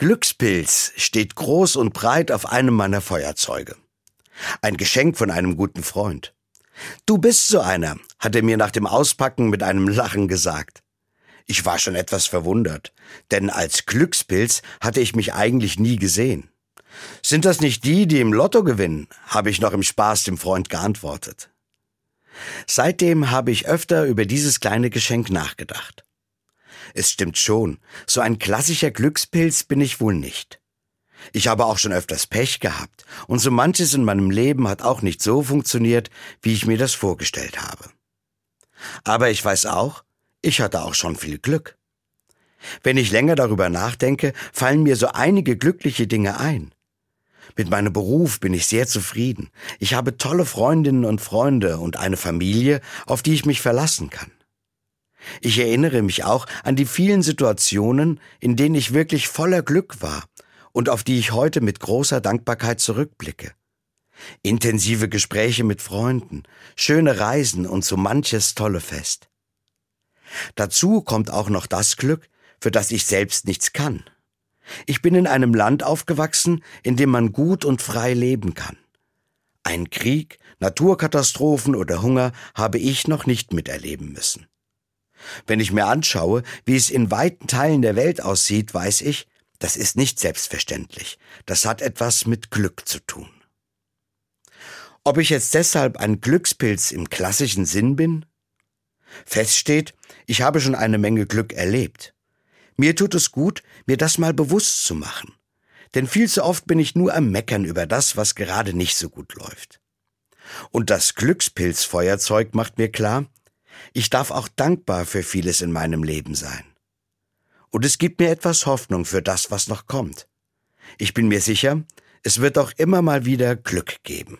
Glückspilz steht groß und breit auf einem meiner Feuerzeuge. Ein Geschenk von einem guten Freund. Du bist so einer, hat er mir nach dem Auspacken mit einem Lachen gesagt. Ich war schon etwas verwundert, denn als Glückspilz hatte ich mich eigentlich nie gesehen. Sind das nicht die, die im Lotto gewinnen? habe ich noch im Spaß dem Freund geantwortet. Seitdem habe ich öfter über dieses kleine Geschenk nachgedacht. Es stimmt schon, so ein klassischer Glückspilz bin ich wohl nicht. Ich habe auch schon öfters Pech gehabt, und so manches in meinem Leben hat auch nicht so funktioniert, wie ich mir das vorgestellt habe. Aber ich weiß auch, ich hatte auch schon viel Glück. Wenn ich länger darüber nachdenke, fallen mir so einige glückliche Dinge ein. Mit meinem Beruf bin ich sehr zufrieden. Ich habe tolle Freundinnen und Freunde und eine Familie, auf die ich mich verlassen kann. Ich erinnere mich auch an die vielen Situationen, in denen ich wirklich voller Glück war und auf die ich heute mit großer Dankbarkeit zurückblicke. Intensive Gespräche mit Freunden, schöne Reisen und so manches tolle Fest. Dazu kommt auch noch das Glück, für das ich selbst nichts kann. Ich bin in einem Land aufgewachsen, in dem man gut und frei leben kann. Ein Krieg, Naturkatastrophen oder Hunger habe ich noch nicht miterleben müssen. Wenn ich mir anschaue, wie es in weiten Teilen der Welt aussieht, weiß ich, das ist nicht selbstverständlich. Das hat etwas mit Glück zu tun. Ob ich jetzt deshalb ein Glückspilz im klassischen Sinn bin? Fest steht, ich habe schon eine Menge Glück erlebt. Mir tut es gut, mir das mal bewusst zu machen. Denn viel zu oft bin ich nur am Meckern über das, was gerade nicht so gut läuft. Und das Glückspilzfeuerzeug macht mir klar, ich darf auch dankbar für vieles in meinem Leben sein. Und es gibt mir etwas Hoffnung für das, was noch kommt. Ich bin mir sicher, es wird auch immer mal wieder Glück geben.